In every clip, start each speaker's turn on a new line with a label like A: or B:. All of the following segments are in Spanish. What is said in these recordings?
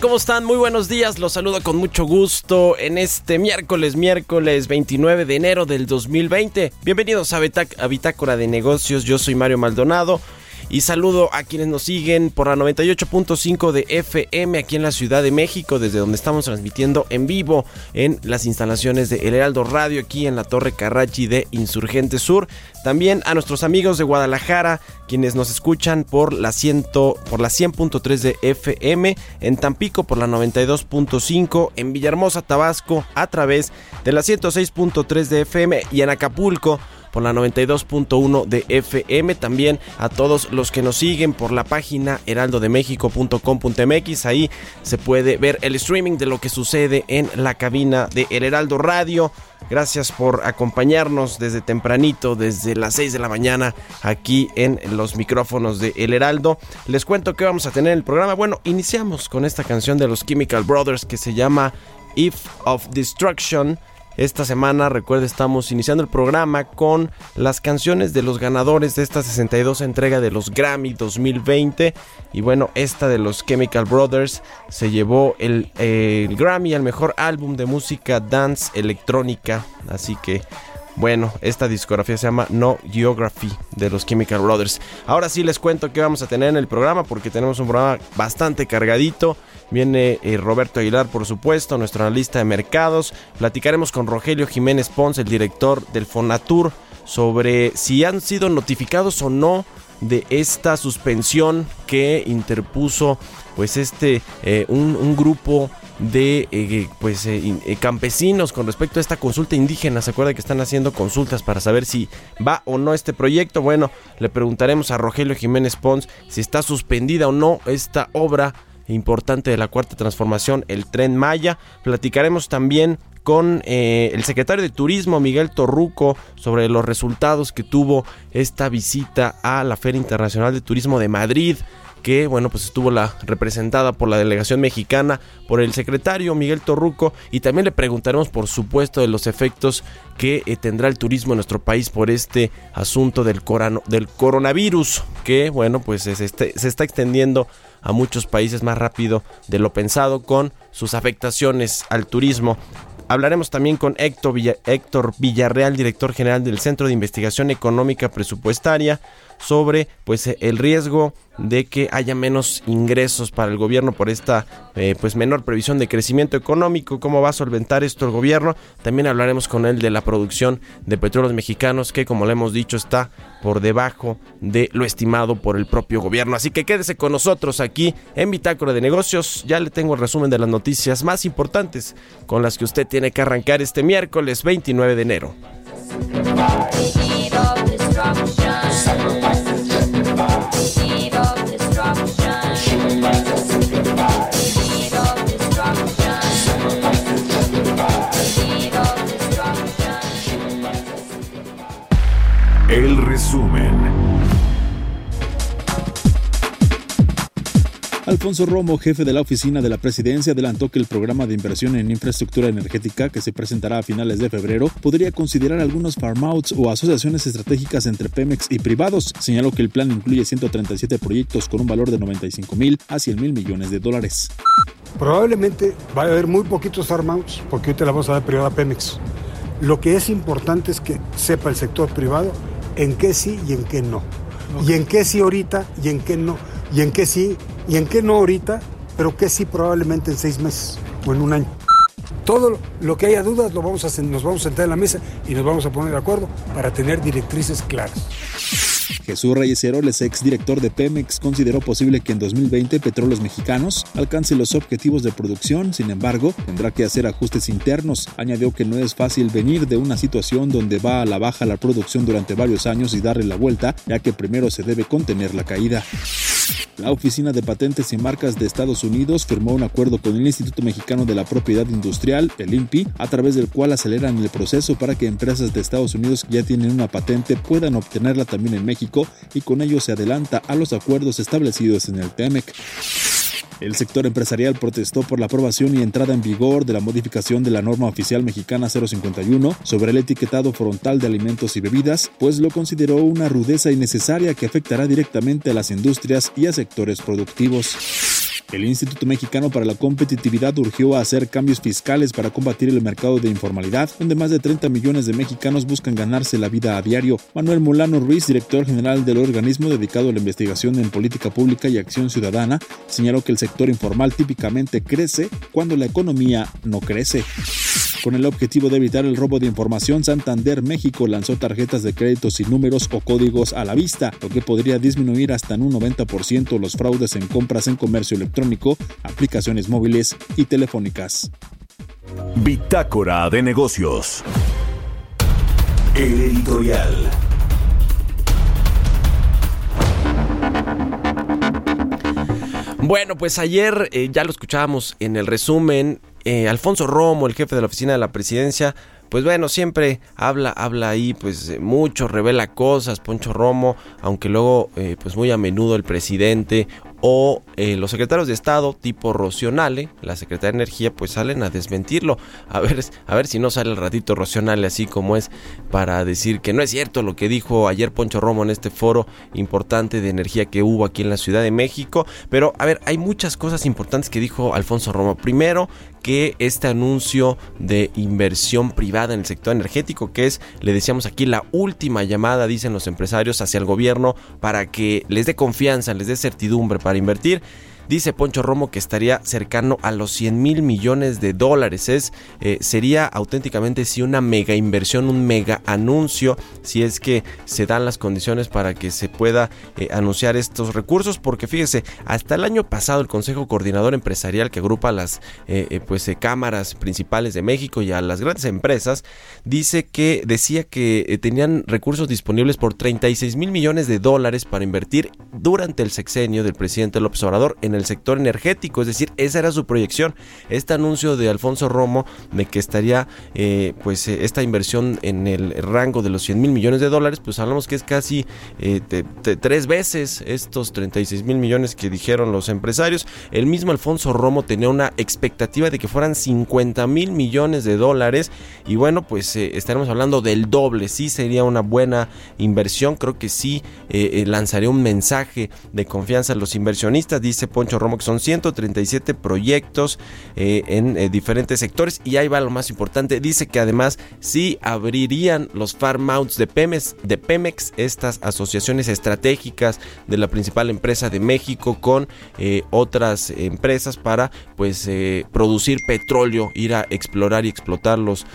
A: ¿Cómo están? Muy buenos días. Los saludo con mucho gusto en este miércoles, miércoles 29 de enero del 2020. Bienvenidos a Bitácora de Negocios. Yo soy Mario Maldonado. Y saludo a quienes nos siguen por la 98.5 de FM aquí en la Ciudad de México, desde donde estamos transmitiendo en vivo en las instalaciones de El Heraldo Radio, aquí en la Torre Carrachi de Insurgente Sur. También a nuestros amigos de Guadalajara, quienes nos escuchan por la, 100 por la 100.3 de FM, en Tampico por la 92.5, en Villahermosa, Tabasco, a través de la 106.3 de FM y en Acapulco por la 92.1 de FM. También a todos los que nos siguen por la página heraldodemexico.com.mx. Ahí se puede ver el streaming de lo que sucede en la cabina de El Heraldo Radio. Gracias por acompañarnos desde tempranito, desde las 6 de la mañana, aquí en los micrófonos de El Heraldo. Les cuento que vamos a tener en el programa. Bueno, iniciamos con esta canción de los Chemical Brothers que se llama If of Destruction. Esta semana, recuerde, estamos iniciando el programa con las canciones de los ganadores de esta 62 entrega de los Grammy 2020. Y bueno, esta de los Chemical Brothers se llevó el, eh, el Grammy al mejor álbum de música dance electrónica. Así que bueno, esta discografía se llama No Geography de los Chemical Brothers. Ahora sí les cuento qué vamos a tener en el programa porque tenemos un programa bastante cargadito. Viene eh, Roberto Aguilar, por supuesto, nuestro analista de mercados. Platicaremos con Rogelio Jiménez Pons, el director del Fonatur, sobre si han sido notificados o no de esta suspensión que interpuso pues este eh, un, grupo de eh, pues in- campesinos con respecto a esta consulta indígena. ¿Se acuerda que están haciendo consultas para saber si va o no este proyecto? Bueno, le preguntaremos a Rogelio Jiménez Pons si está suspendida o no esta obra importante de la cuarta transformación, el tren Maya. Platicaremos también con eh, el secretario de Turismo, Miguel Torruco, sobre los resultados que tuvo esta visita a la Feria Internacional de Turismo de Madrid que bueno pues estuvo la representada por la delegación mexicana por el secretario Miguel Torruco y también le preguntaremos por supuesto de los efectos que eh, tendrá el turismo en nuestro país por este asunto del, corano- del coronavirus que bueno pues se, este- se está extendiendo a muchos países más rápido de lo pensado con sus afectaciones al turismo. Hablaremos también con Héctor, Héctor Villarreal, director general del Centro de Investigación Económica Presupuestaria, sobre pues el riesgo de que haya menos ingresos para el gobierno por esta eh, pues menor previsión de crecimiento económico, cómo va a solventar esto el gobierno. También hablaremos con él de la producción de petróleos mexicanos que como le hemos dicho está por debajo de lo estimado por el propio gobierno. Así que quédese con nosotros aquí en Bitácora de Negocios. Ya le tengo el resumen de las noticias más importantes con las que usted tiene que arrancar este miércoles 29 de enero.
B: Resumen.
C: Al Alfonso Romo, jefe de la oficina de la presidencia, adelantó que el programa de inversión en infraestructura energética que se presentará a finales de febrero podría considerar algunos farm-outs o asociaciones estratégicas entre Pemex y privados. Señaló que el plan incluye 137 proyectos con un valor de 95 mil a 100 mil millones de dólares.
D: Probablemente va a haber muy poquitos farm-outs porque ahorita la vamos a dar privada a Pemex. Lo que es importante es que sepa el sector privado en qué sí y en qué no. Y en qué sí ahorita y en qué no. Y en qué sí y en qué no ahorita, pero qué sí probablemente en seis meses o en un año. Todo lo que haya dudas lo vamos a, nos vamos a sentar en la mesa y nos vamos a poner de acuerdo para tener directrices claras.
C: Jesús Reyes Heroles, exdirector de Pemex, consideró posible que en 2020 Petróleos Mexicanos alcance los objetivos de producción, sin embargo, tendrá que hacer ajustes internos. Añadió que no es fácil venir de una situación donde va a la baja la producción durante varios años y darle la vuelta, ya que primero se debe contener la caída. La Oficina de Patentes y Marcas de Estados Unidos firmó un acuerdo con el Instituto Mexicano de la Propiedad Industrial, el INPI, a través del cual aceleran el proceso para que empresas de Estados Unidos que ya tienen una patente puedan obtenerla también en México y con ello se adelanta a los acuerdos establecidos en el TEMEC. El sector empresarial protestó por la aprobación y entrada en vigor de la modificación de la norma oficial mexicana 051 sobre el etiquetado frontal de alimentos y bebidas, pues lo consideró una rudeza innecesaria que afectará directamente a las industrias y a sectores productivos. El Instituto Mexicano para la Competitividad urgió a hacer cambios fiscales para combatir el mercado de informalidad, donde más de 30 millones de mexicanos buscan ganarse la vida a diario. Manuel Molano Ruiz, director general del organismo dedicado a la investigación en política pública y acción ciudadana, señaló que el sector informal típicamente crece cuando la economía no crece. Con el objetivo de evitar el robo de información, Santander México lanzó tarjetas de crédito sin números o códigos a la vista, lo que podría disminuir hasta en un 90% los fraudes en compras en comercio electrónico, aplicaciones móviles y telefónicas.
B: Bitácora de negocios. El editorial.
A: Bueno, pues ayer eh, ya lo escuchábamos en el resumen. Eh, Alfonso Romo, el jefe de la oficina de la presidencia, pues bueno, siempre habla, habla ahí, pues eh, mucho, revela cosas, Poncho Romo, aunque luego, eh, pues muy a menudo el presidente o eh, los secretarios de Estado tipo Rocionale, la secretaria de Energía, pues salen a desmentirlo. A ver, a ver si no sale el ratito Rocionale así como es para decir que no es cierto lo que dijo ayer Poncho Romo en este foro importante de energía que hubo aquí en la Ciudad de México. Pero a ver, hay muchas cosas importantes que dijo Alfonso Romo. Primero, que este anuncio de inversión privada en el sector energético, que es, le decíamos aquí, la última llamada, dicen los empresarios, hacia el gobierno para que les dé confianza, les dé certidumbre para invertir. Dice Poncho Romo que estaría cercano a los 100 mil millones de dólares. Es, eh, sería auténticamente sí una mega inversión, un mega anuncio, si es que se dan las condiciones para que se pueda eh, anunciar estos recursos. Porque fíjese, hasta el año pasado el Consejo Coordinador Empresarial que agrupa las eh, pues, cámaras principales de México y a las grandes empresas, dice que decía que tenían recursos disponibles por 36 mil millones de dólares para invertir durante el sexenio del presidente López Obrador en el sector energético, es decir, esa era su proyección. Este anuncio de Alfonso Romo de que estaría eh, pues eh, esta inversión en el rango de los 100 mil millones de dólares, pues hablamos que es casi eh, tres veces estos 36 mil millones que dijeron los empresarios. El mismo Alfonso Romo tenía una expectativa de que fueran 50 mil millones de dólares y bueno, pues estaremos hablando del doble, sí sería una buena inversión, creo que sí lanzaría un mensaje de confianza a los inversionistas, dice Poncho Romo que son 137 proyectos eh, en eh, diferentes sectores. Y ahí va lo más importante, dice que además sí abrirían los farm outs de Pemex, de Pemex, estas asociaciones estratégicas de la principal empresa de México con eh, otras empresas para pues producir petróleo, ir a explorar y explotar los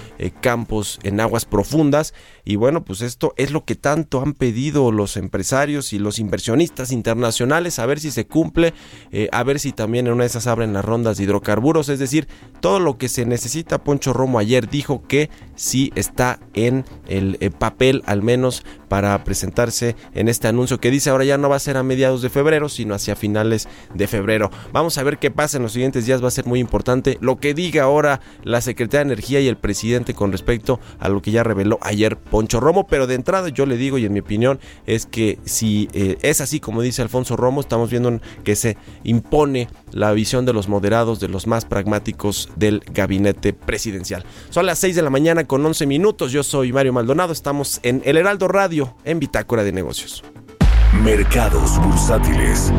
A: campos en aguas profundas y bueno pues esto es lo que tanto han pedido los empresarios y los inversionistas internacionales a ver si se cumple, eh, a ver si también en una de esas abren las rondas de hidrocarburos, es decir, todo lo que se necesita. Poncho Romo ayer dijo que sí está en el eh, papel al menos para presentarse en este anuncio que dice ahora ya no va a ser a mediados de febrero, sino hacia finales de febrero. Vamos a ver qué pasa en los siguientes días, va a ser muy importante lo que diga ahora la Secretaría de Energía y el presidente con respecto a lo que ya reveló ayer Poncho Romo, pero de entrada yo le digo y en mi opinión es que si eh, es así como dice Alfonso Romo, estamos viendo que se impone la visión de los moderados, de los más pragmáticos del gabinete presidencial. Son las 6 de la mañana con 11 minutos, yo soy Mario Maldonado, estamos en El Heraldo Radio, en Bitácora de Negocios.
B: Mercados bursátiles.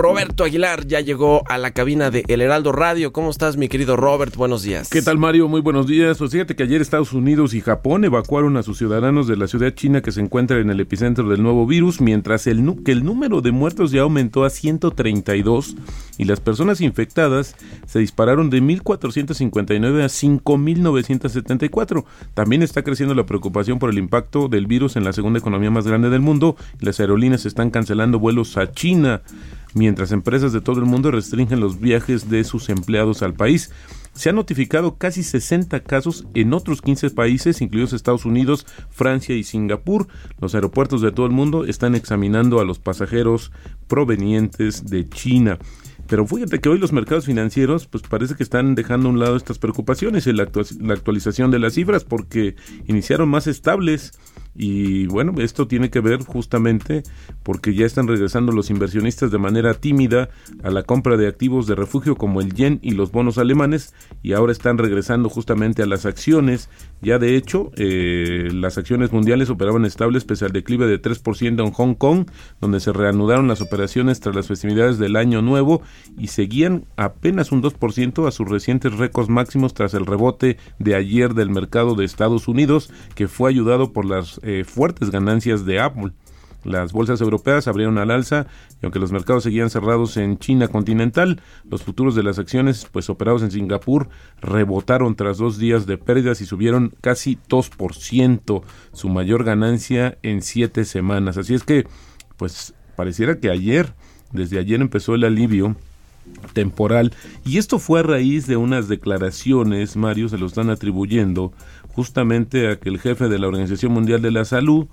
A: Roberto Aguilar ya llegó a la cabina de El Heraldo Radio. ¿Cómo estás, mi querido Robert? Buenos días.
E: ¿Qué tal, Mario? Muy buenos días. Pues fíjate que ayer Estados Unidos y Japón evacuaron a sus ciudadanos de la ciudad china que se encuentra en el epicentro del nuevo virus, mientras el, que el número de muertos ya aumentó a 132 y las personas infectadas se dispararon de 1.459 a 5.974. También está creciendo la preocupación por el impacto del virus en la segunda economía más grande del mundo las aerolíneas están cancelando vuelos a China empresas de todo el mundo restringen los viajes de sus empleados al país. Se han notificado casi 60 casos en otros 15 países, incluidos Estados Unidos, Francia y Singapur. Los aeropuertos de todo el mundo están examinando a los pasajeros provenientes de China. Pero fíjate que hoy los mercados financieros pues parece que están dejando a un lado estas preocupaciones y la, actua- la actualización de las cifras porque iniciaron más estables y bueno, esto tiene que ver justamente porque ya están regresando los inversionistas de manera tímida a la compra de activos de refugio como el yen y los bonos alemanes y ahora están regresando justamente a las acciones. Ya de hecho, eh, las acciones mundiales operaban estables pese al declive de 3% en Hong Kong, donde se reanudaron las operaciones tras las festividades del Año Nuevo y seguían apenas un 2% a sus recientes récords máximos tras el rebote de ayer del mercado de Estados Unidos, que fue ayudado por las eh, fuertes ganancias de Apple. Las bolsas europeas abrieron al alza y aunque los mercados seguían cerrados en China continental, los futuros de las acciones pues operados en Singapur rebotaron tras dos días de pérdidas y subieron casi 2%, su mayor ganancia en siete semanas. Así es que pues pareciera que ayer, desde ayer empezó el alivio temporal. Y esto fue a raíz de unas declaraciones, Mario, se lo están atribuyendo justamente a que el jefe de la Organización Mundial de la Salud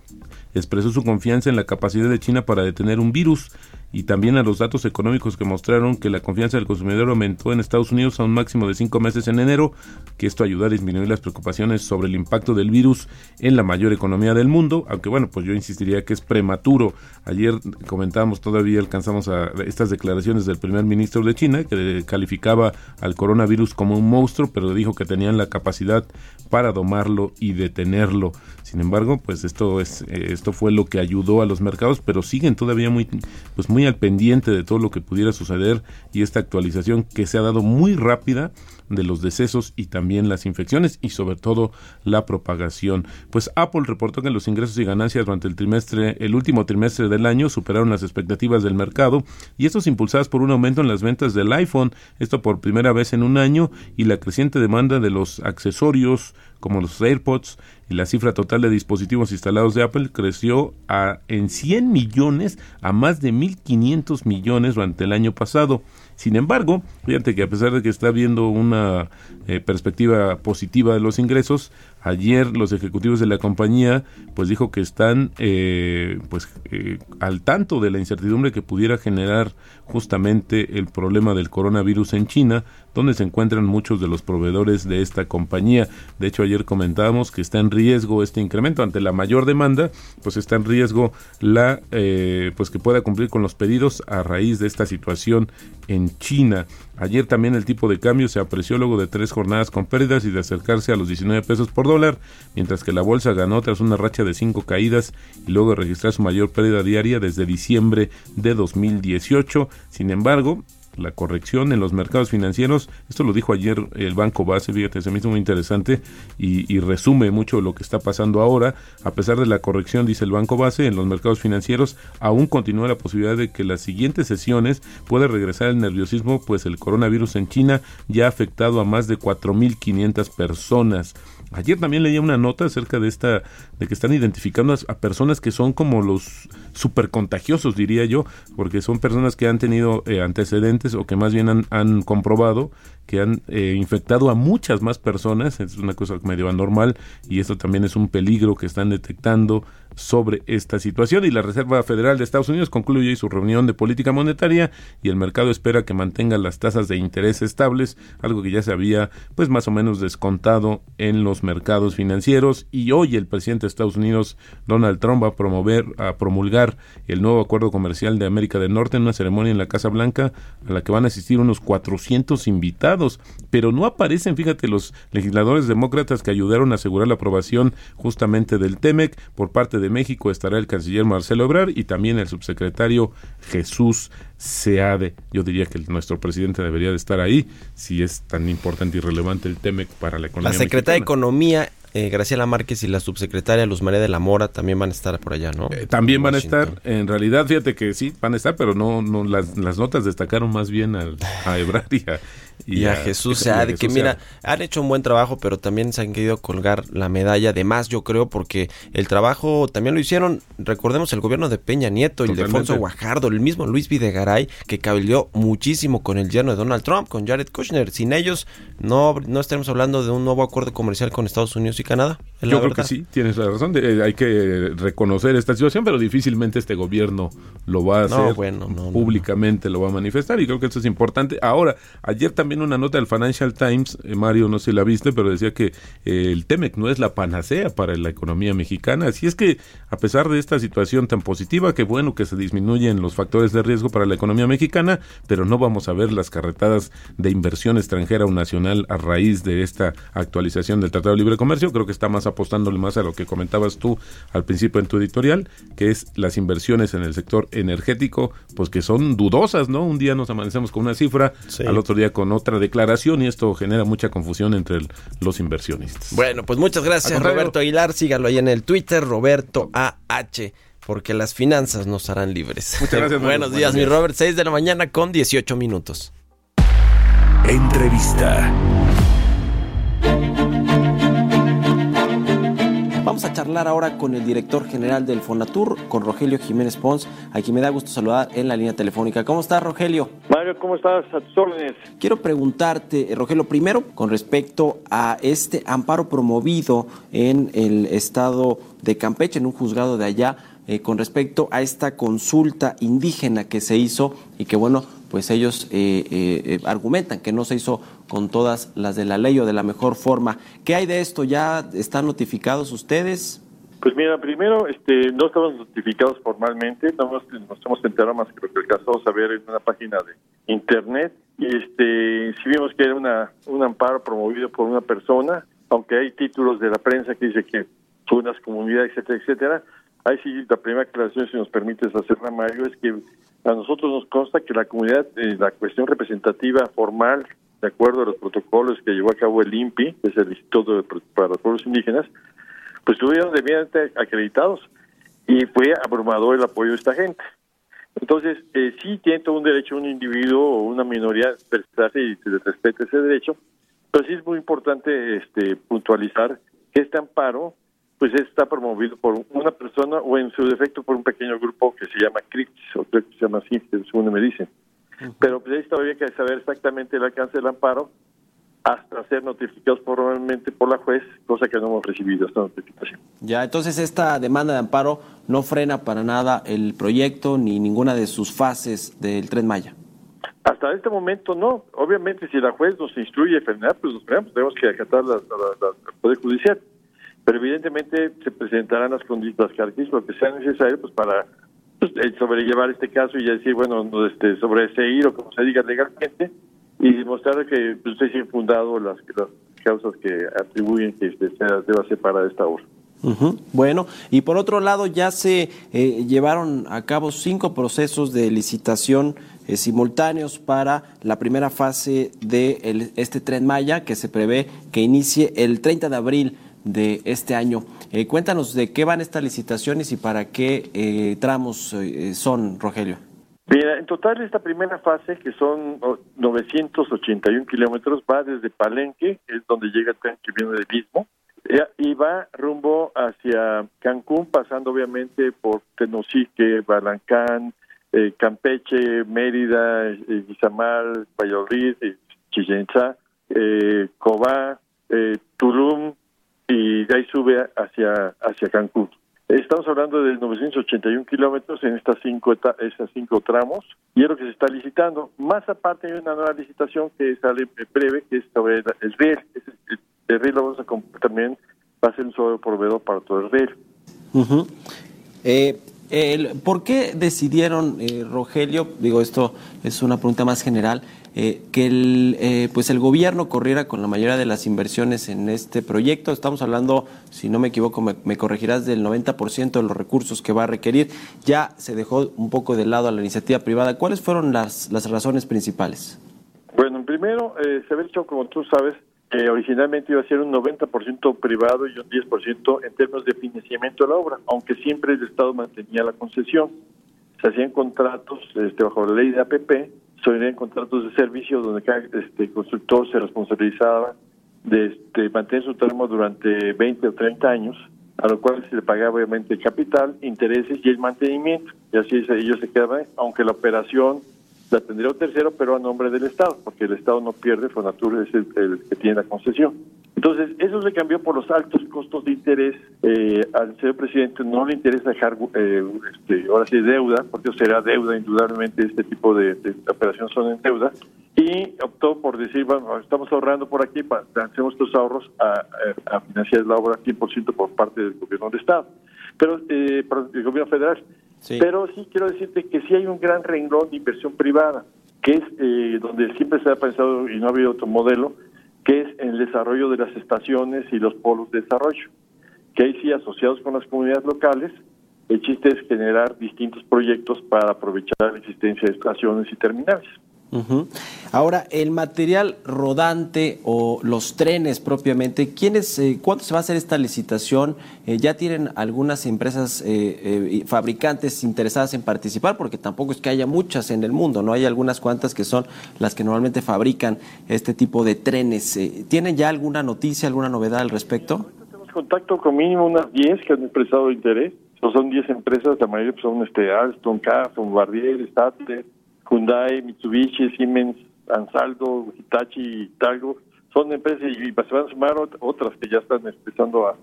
E: expresó su confianza en la capacidad de China para detener un virus y también a los datos económicos que mostraron que la confianza del consumidor aumentó en Estados Unidos a un máximo de cinco meses en enero, que esto ayuda a disminuir las preocupaciones sobre el impacto del virus en la mayor economía del mundo, aunque bueno, pues yo insistiría que es prematuro. Ayer comentábamos todavía, alcanzamos a estas declaraciones del primer ministro de China, que calificaba al coronavirus como un monstruo, pero dijo que tenían la capacidad para domarlo y detenerlo. Sin embargo, pues esto es eh, esto fue lo que ayudó a los mercados, pero siguen todavía muy pues muy al pendiente de todo lo que pudiera suceder y esta actualización que se ha dado muy rápida de los decesos y también las infecciones y sobre todo la propagación. Pues Apple reportó que los ingresos y ganancias durante el trimestre, el último trimestre del año superaron las expectativas del mercado y estos impulsadas por un aumento en las ventas del iPhone, esto por primera vez en un año y la creciente demanda de los accesorios como los AirPods y la cifra total de dispositivos instalados de Apple creció a, en 100 millones a más de 1.500 millones durante el año pasado. Sin embargo, fíjate que a pesar de que está viendo una eh, perspectiva positiva de los ingresos, ayer los ejecutivos de la compañía pues dijo que están eh, pues eh, al tanto de la incertidumbre que pudiera generar justamente el problema del coronavirus en China, donde se encuentran muchos de los proveedores de esta compañía. De hecho, ayer comentábamos que está en riesgo este incremento ante la mayor demanda, pues está en riesgo la eh, pues que pueda cumplir con los pedidos a raíz de esta situación en China. Ayer también el tipo de cambio se apreció luego de tres jornadas con pérdidas y de acercarse a los 19 pesos por dólar, mientras que la bolsa ganó tras una racha de cinco caídas y luego de registrar su mayor pérdida diaria desde diciembre de 2018. Sin embargo, la corrección en los mercados financieros, esto lo dijo ayer el Banco Base, fíjate, se me hizo muy interesante y, y, resume mucho lo que está pasando ahora. A pesar de la corrección, dice el Banco Base, en los mercados financieros aún continúa la posibilidad de que las siguientes sesiones pueda regresar el nerviosismo, pues el coronavirus en China ya ha afectado a más de 4.500 personas. Ayer también leía una nota acerca de esta, de que están identificando a, personas que son como los super contagiosos, diría yo, porque son personas que han tenido eh, antecedentes o que más bien han, han comprobado que han eh, infectado a muchas más personas, es una cosa medio anormal y esto también es un peligro que están detectando sobre esta situación. Y la Reserva Federal de Estados Unidos concluye su reunión de política monetaria y el mercado espera que mantenga las tasas de interés estables, algo que ya se había pues más o menos descontado en los mercados financieros. Y hoy el presidente de Estados Unidos Donald Trump va a promover a promulgar el nuevo acuerdo comercial de América del Norte en una ceremonia en la Casa Blanca a la que van a asistir unos 400 invitados, pero no aparecen, fíjate, los legisladores demócratas que ayudaron a asegurar la aprobación justamente del TEMEC por parte de México estará el canciller Marcelo Ebrard y también el subsecretario Jesús Seade. Yo diría que nuestro presidente debería de estar ahí si es tan importante y relevante el TEMEC para la economía.
A: La secretaria de. Economía, eh, Graciela Márquez, y la subsecretaria Luz María de la Mora también van a estar por allá, ¿no?
E: Eh, también van a estar, en realidad, fíjate que sí, van a estar, pero no, no las, las notas destacaron más bien al, a Ebrard y a,
A: Y a Jesús
E: y a
A: Seade, que
E: Jesús
A: mira,
E: Seade.
A: han hecho un buen trabajo, pero también se han querido colgar la medalla de más, yo creo, porque el trabajo también lo hicieron, recordemos, el gobierno de Peña Nieto, el. Alfonso Guajardo, el mismo Luis Videgaray, que cabildeó muchísimo con el yerno de Donald Trump, con Jared Kushner. Sin ellos, no, no estaremos hablando de un nuevo acuerdo comercial con Estados Unidos y Canadá.
E: Yo creo que sí, tienes la razón. de- eh, hay que reconocer esta situación, pero difícilmente este gobierno lo va a
A: No,
E: hacer
A: bueno, no, no,
E: públicamente, lo va a manifestar y creo que eso es importante. Ahora, ayer también una nota del Financial Times, eh, Mario, no sé si la viste, pero decía que eh, el TEMEC no es la panacea para la economía mexicana. Así es que, a pesar de esta situación tan positiva, que bueno que se disminuyen los factores de riesgo para la economía mexicana, pero no vamos a ver las carretadas de inversión extranjera o nacional a raíz de esta actualización del Tratado de Libre Comercio. Creo que está más apostándole más a lo que comentabas tú al principio en tu editorial, que es las inversiones en el sector energético, pues que son dudosas, ¿no? Un día nos amanecemos con una cifra,
A: Sí.
E: al otro día con otra declaración y esto genera mucha confusión entre el- los inversionistas.
A: Bueno, pues muchas gracias. Roberto Aguilar. Sígalo ahí en el Twitter, Roberto AH, porque las finanzas nos harán libres.
E: Muchas gracias.
A: Buenos días,
E: Buenos
A: mi
E: días.
A: Robert. 6 de la mañana con 18 minutos.
B: Entrevista.
A: Vamos a charlar ahora con el director general del Fonatur, con Rogelio Jiménez Pons, a quien me da gusto saludar en la línea telefónica. ¿Cómo estás, Rogelio?
F: Mario, ¿cómo estás? A tus órdenes.
A: Quiero preguntarte, eh, Rogelio, primero con respecto a este amparo promovido en el estado de Campeche, en un juzgado de allá, eh, con respecto a esta consulta indígena que se hizo y que, bueno, pues ellos eh, eh, eh, argumentan que no se hizo con todas las de la ley o de la mejor forma. ¿Qué hay de esto? ¿Ya están notificados ustedes?
F: Pues mira, primero, este, no estamos notificados formalmente, no nos, nos hemos enterado más que lo que alcanzamos a ver en una página de internet. Y este, si vimos que era una, un amparo promovido por una persona, aunque hay títulos de la prensa que dice que unas comunidades, etcétera, etcétera. Ahí sí, la primera aclaración, si nos permites hacerla, Mario, es que a nosotros nos consta que la comunidad, eh, la cuestión representativa formal, de acuerdo a los protocolos que llevó a cabo el INPI, que es el Instituto para los Pueblos Indígenas, pues estuvieron debidamente acreditados y fue abrumador el apoyo de esta gente. Entonces, eh, sí tiene todo un derecho un individuo o una minoría expresarse y se ese derecho, pero sí es muy importante este, puntualizar que este amparo pues está promovido por una persona o en su defecto por un pequeño grupo que se llama CRIPS, o creo que se llama así, según me dicen. Pero pues ahí todavía hay que saber exactamente el alcance del amparo hasta ser notificados formalmente por la juez, cosa que no hemos recibido esta notificación.
A: Ya, entonces esta demanda de amparo no frena para nada el proyecto ni ninguna de sus fases del Tren Maya.
F: Hasta este momento no. Obviamente si la juez nos instruye a frenar, pues nos frenamos, tenemos que acatar la, la- la- el Poder Judicial. Pero evidentemente se presentarán las las características, que sea necesario pues para pues, sobrellevar este caso y decir, bueno, no, este, o como se diga legalmente y demostrar que pues, usted sí ha fundado las, las causas que atribuyen que sea, deba separar esta obra.
A: Bueno, y por otro lado ya se eh, llevaron a cabo cinco procesos de licitación eh, simultáneos para la primera fase de el- este tren Maya que se prevé que inicie el 30 de abril de este año. Eh, cuéntanos de qué van estas licitaciones y para qué eh, tramos eh, son, Rogelio.
F: Mira, en total esta primera fase, que son oh, 981 kilómetros, va desde Palenque, que es donde llega el tren que viene del Istmo, Ya- y va rumbo hacia Cancún, pasando obviamente por Tenosique, Balancán, eh, Campeche, Mérida, eh, Izamal, Valladolid, eh, Chichen Itzá, eh, Cobá, eh, Tulum y de ahí sube hacia hacia Cancún. Estamos hablando de 981 kilómetros en estas cinco esas cinco tramos y es lo que se está licitando. Más aparte hay una nueva licitación que sale breve que es sobre el, el riel. El, el riel lo vamos a también va a ser un solo proveedor para todo el riel.
A: Eh, el- ¿Por qué decidieron, eh, Rogelio, digo esto es una pregunta más general, eh, que el, eh, pues el gobierno corriera con la mayoría de las inversiones en este proyecto? Estamos hablando, si no me equivoco, me, me corregirás, del 90% de los recursos que va a requerir. Ya se dejó un poco de lado a la iniciativa privada. ¿Cuáles fueron las, las razones principales?
F: Bueno, primero, eh, se había hecho, como tú sabes, que originalmente iba a ser un 90% privado y un 10% en términos de financiamiento de la obra, aunque siempre el Estado mantenía la concesión. Se hacían contratos este, bajo la ley de APP, se hacían contratos de servicio donde cada este, constructor se responsabilizaba de este, mantener su terreno durante 20 o 30 años, a lo cual se le pagaba obviamente capital, intereses y el mantenimiento. Y así ellos se quedaban, aunque la operación la tendría un tercero, pero a nombre del Estado, porque el Estado no pierde, Fonatur es el, que tiene la concesión. Entonces, eso se cambió por los altos costos de interés. Eh, al señor presidente no le interesa dejar, eh, este, ahora sí, deuda, porque será deuda, indudablemente, este tipo de, operaciones son en deuda. Y optó por decir, bueno, estamos ahorrando por aquí, hacemos estos ahorros a, a- financiar la obra 100% por parte del gobierno del Estado, pero eh, el gobierno federal. Pero sí quiero decirte que sí hay un gran renglón de inversión privada, que es eh, donde siempre se ha pensado y no ha habido otro modelo, que es el desarrollo de las estaciones y los polos de desarrollo, que ahí sí asociados con las comunidades locales, el chiste es generar distintos proyectos para aprovechar la existencia de estaciones y terminales.
A: Ujú. Ahora, el material rodante o los trenes propiamente, ¿quiénes, eh, ¿cuándo se va a hacer esta licitación? Eh, ¿Ya tienen algunas empresas eh, eh, fabricantes interesadas en participar? Porque tampoco es que haya muchas en el mundo, ¿no? Hay algunas cuantas que son las que normalmente fabrican este tipo de trenes. Eh, ¿Tienen ya alguna noticia, alguna novedad al respecto?
F: Tenemos contacto con mínimo unas 10 que han expresado interés. So, son 10 empresas, la mayoría pues, son este, Alstom, CAF, Bombardier, Stadler, Hyundai, Mitsubishi, Siemens, Ansaldo, Hitachi, Talgo. Son empresas y, y se van a sumar ot- otras que ya están empezando a,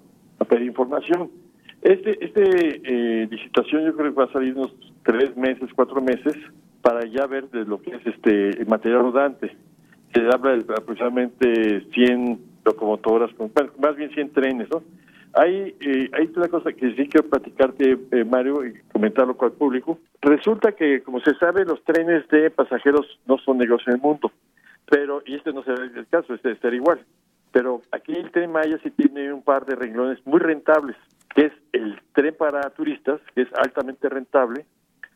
F: pedir información. Este, este eh, licitación yo creo que va a salir unos tres meses, cuatro meses para ya ver de lo que es este material rodante. Se habla de aproximadamente 100 locomotoras, más bien 100 trenes, ¿no? Hay, eh, hay una cosa que sí quiero platicarte, eh, Mario, y comentarlo con el público. Resulta que, como se sabe, los trenes de pasajeros no son negocio en el mundo, pero, y este no será el caso, este será igual. Pero aquí el tren Maya sí tiene un par de renglones muy rentables, que es el tren para turistas, que es altamente rentable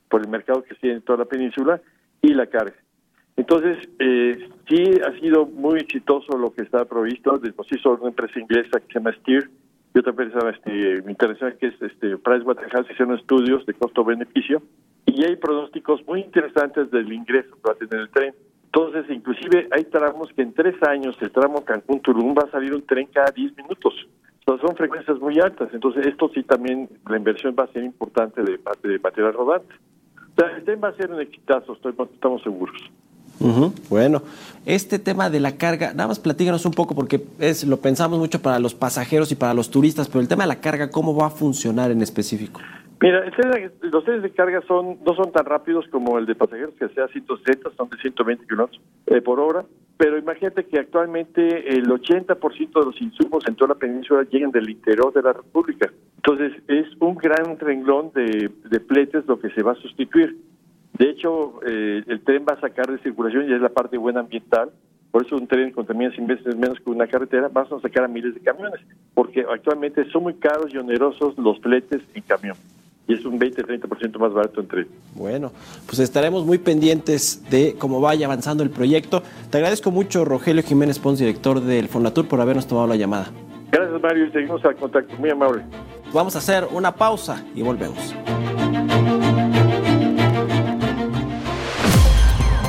F: por el mercado que tiene en toda la península, y la carga. Entonces, eh, sí ha sido muy exitoso lo que está provisto. Sí son una empresa inglesa que se llama Steer y otra empresa este, internacional que es este, Pricewaterhouse, hicieron estudios de costo-beneficio y hay pronósticos muy interesantes del ingreso que va a tener el tren. Entonces, inclusive hay tramos que en tres años, el tramo Cancún-Tulum va a salir un tren cada 10 minutos. Sea, son frecuencias muy altas. Entonces, esto sí también, la inversión va a ser importante de parte de material rodante. O sea, el tren va a ser un exitazo, estoy, estamos seguros.
A: Bueno, este tema de la carga, nada más platícanos un poco porque es lo pensamos mucho para los pasajeros y para los turistas, pero el tema de la carga, ¿cómo va a funcionar en específico?
F: Mira, el tren de- los trenes de carga son no son tan rápidos como el de pasajeros, que sea 160, son de 120 kilómetros eh, por hora. Pero imagínate que actualmente el 80% de los insumos en toda la península llegan del interior de la República. Entonces, es un gran renglón de, de fletes lo que se va a sustituir. De hecho, eh, el tren va a sacar de circulación y es la parte buena ambiental. Por eso un tren contamina 100 veces menos que una carretera. Vas a sacar a miles de camiones, porque actualmente son muy caros y onerosos los fletes en camión. Y es un 20-30% más barato en tren.
A: Bueno, pues estaremos muy pendientes de cómo vaya avanzando el proyecto. Te agradezco mucho, Rogelio Jiménez Pons, director del Fonatur, por habernos tomado la llamada.
F: Gracias, Mario, y seguimos al contacto. Muy amable.
A: Vamos a hacer una pausa y volvemos.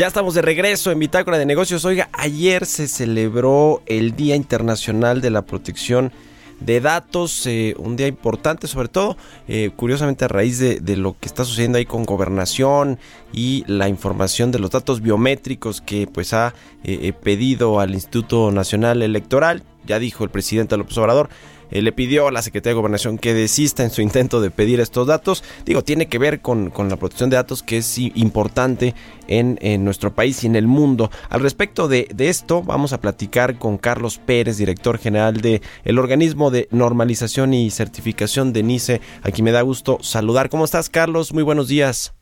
A: Ya estamos de regreso en Bitácora de Negocios. Oiga, ayer se celebró el Día Internacional de la Protección de Datos, eh, un día importante sobre todo, eh, curiosamente a raíz de, lo que está sucediendo ahí con gobernación y la información de los datos biométricos que pues ha eh, pedido al Instituto Nacional Electoral, ya dijo el presidente López Obrador, eh, le pidió a la Secretaría de Gobernación que desista en su intento de pedir estos datos. Digo, tiene que ver con, con la protección de datos que es importante en, en nuestro país y en el mundo. Al respecto de, de esto, vamos a platicar con Carlos Pérez, director general de el organismo de normalización y certificación de NICE, a quien me da gusto saludar. ¿Cómo estás, Carlos? Muy buenos días.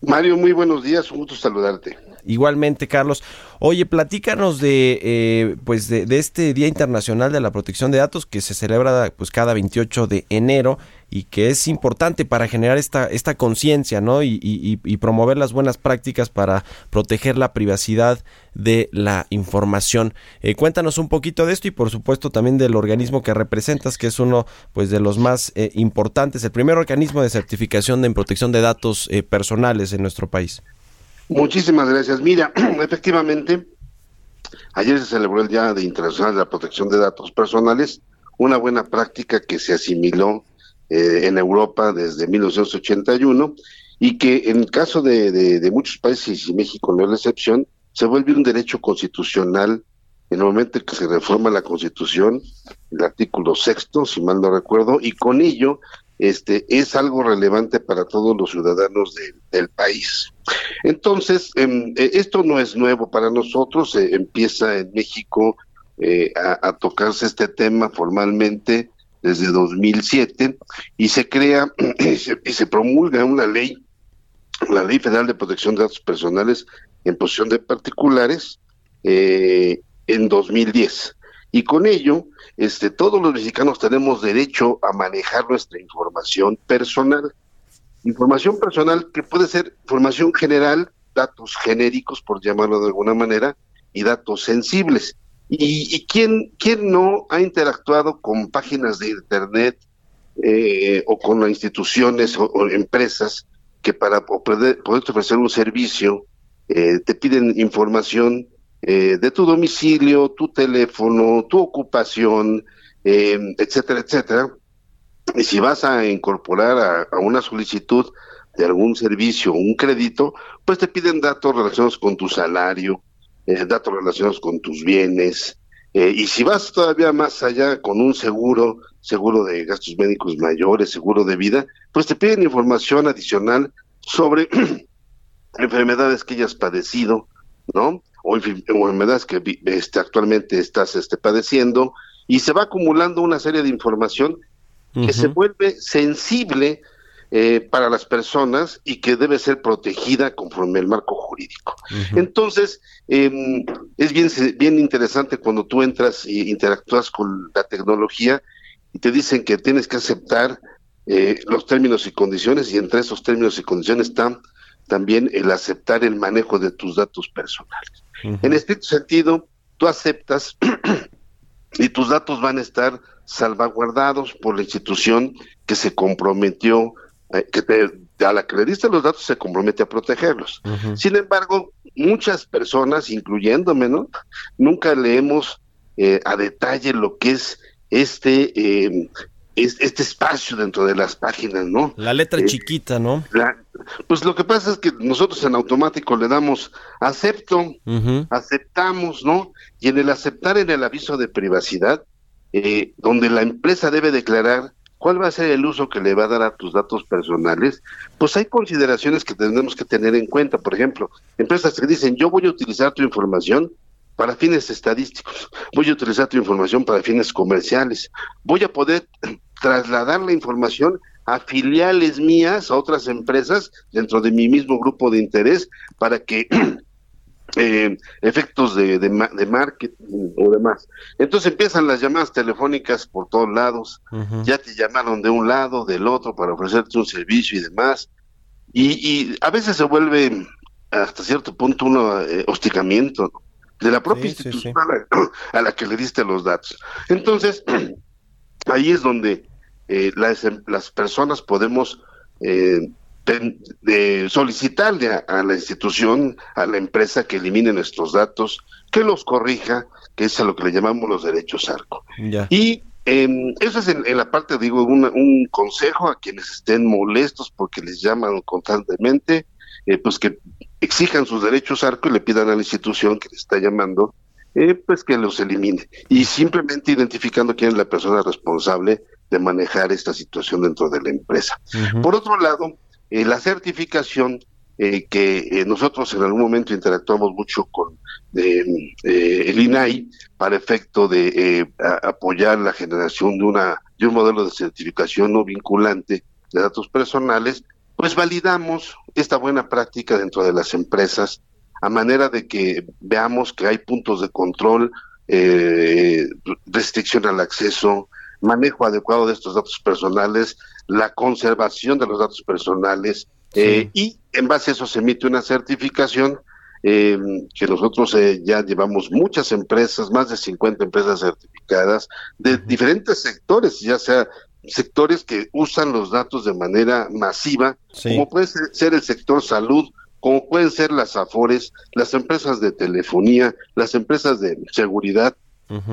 G: Mario, muy buenos días, un gusto saludarte.
A: Igualmente, Carlos. Oye, platícanos de, eh, pues de, de este Día Internacional de la Protección de Datos que se celebra pues cada 28 de enero y que es importante para generar esta, esta conciencia, ¿no? Y, promover las buenas prácticas para proteger la privacidad de la información. Eh, cuéntanos un poquito de esto y por supuesto también del organismo que representas, que es uno pues de los más eh, importantes, el primer organismo de certificación de protección de datos eh, personales en nuestro país.
G: Muchísimas gracias. Mira, efectivamente, ayer se celebró el Día de Internacional de la Protección de Datos Personales, una buena práctica que se asimiló eh, en Europa desde 1981 y que en el caso de, muchos países y México no es la excepción, se vuelve un derecho constitucional en el momento en que se reforma la Constitución, el artículo sexto, si mal no recuerdo, y con ello este es algo relevante para todos los ciudadanos de- del país. Entonces, em, eh, esto no es nuevo para nosotros, eh, empieza en México eh, a, tocarse este tema formalmente desde 2007 y se crea y se, promulga una ley, la Ley Federal de Protección de Datos Personales en posesión de particulares eh, en 2010. Y con ello, este, todos los mexicanos tenemos derecho a manejar nuestra información personal. Información personal que puede ser información general, datos genéricos, por llamarlo de alguna manera, y datos sensibles. ¿Y, y quién, quién no ha interactuado con páginas de Internet eh, o con instituciones o, empresas que para poder, poderte ofrecer un servicio eh, te piden información eh, de tu domicilio, tu teléfono, tu ocupación, eh, etcétera, etcétera? Y si vas a incorporar a, una solicitud de algún servicio o un crédito, pues te piden datos relacionados con tu salario, eh, datos relacionados con tus bienes. eh, y si vas todavía más allá con un seguro, seguro de gastos médicos mayores, seguro de vida, pues te piden información adicional sobre enfermedades que hayas padecido, ¿no? O, enfermedades que este, actualmente estás este, padeciendo, y se va acumulando una serie de información que se vuelve sensible eh, para las personas y que debe ser protegida conforme el marco jurídico. Entonces, eh, es bien, bien interesante cuando tú entras e interactúas con la tecnología y te dicen que tienes que aceptar eh, los términos y condiciones y entre esos términos y condiciones está también el aceptar el manejo de tus datos personales. En este sentido, tú aceptas y tus datos van a estar salvaguardados por la institución que se comprometió, eh, que te- a la que le diste los datos se compromete a protegerlos. Sin embargo, muchas personas, incluyéndome, ¿no? Nunca leemos eh, a detalle lo que es este, eh, es- este espacio dentro de las páginas, ¿no?
A: La letra
G: Eh,
A: chiquita, ¿no?
G: la- pues lo que pasa es que nosotros en automático le damos acepto, aceptamos, ¿no? Y en el aceptar en el aviso de privacidad, eh, donde la empresa debe declarar cuál va a ser el uso que le va a dar a tus datos personales, pues hay consideraciones que tenemos que tener en cuenta. Por ejemplo, empresas que dicen, yo voy a utilizar tu información para fines estadísticos, voy a utilizar tu información para fines comerciales, voy a poder trasladar la información a filiales mías, a otras empresas dentro de mi mismo grupo de interés, para que eh, efectos de, de, de marketing o demás. Entonces empiezan las llamadas telefónicas por todos lados, ya te llamaron de un lado, del otro para ofrecerte un servicio y demás. Y, y a veces se vuelve hasta cierto punto un eh, hostigamiento ¿no? de la propia
A: Sí,
G: institución A, la, a la que le diste los datos. Entonces, ahí es donde eh, las, em- las personas podemos de solicitarle a, a la institución, a la empresa que elimine nuestros datos, que los corrija, que es a lo que le llamamos los derechos ARCO.
A: Ya.
G: Y eh, eso es en, en la parte, digo, una- un consejo a quienes estén molestos porque les llaman constantemente, eh, pues que exijan sus derechos ARCO y le pidan a la institución que les está llamando, eh, pues que los elimine. Y simplemente identificando quién es la persona responsable de manejar esta situación dentro de la empresa. Por otro lado, eh, la certificación eh, que eh, nosotros en algún momento interactuamos mucho con el INAI para efecto de apoyar la generación de una de un modelo de certificación no vinculante de datos personales, pues validamos esta buena práctica dentro de las empresas a manera de que veamos que hay puntos de control, restricción al acceso, manejo adecuado de estos datos personales, la conservación de los datos personales, eh, y en base a eso se emite una certificación eh, que nosotros eh, ya llevamos muchas empresas, más de 50 empresas certificadas de diferentes sectores, ya sea sectores que usan los datos de manera masiva, como puede ser, ser el sector salud, como pueden ser las AFORES, las empresas de telefonía, las empresas de seguridad,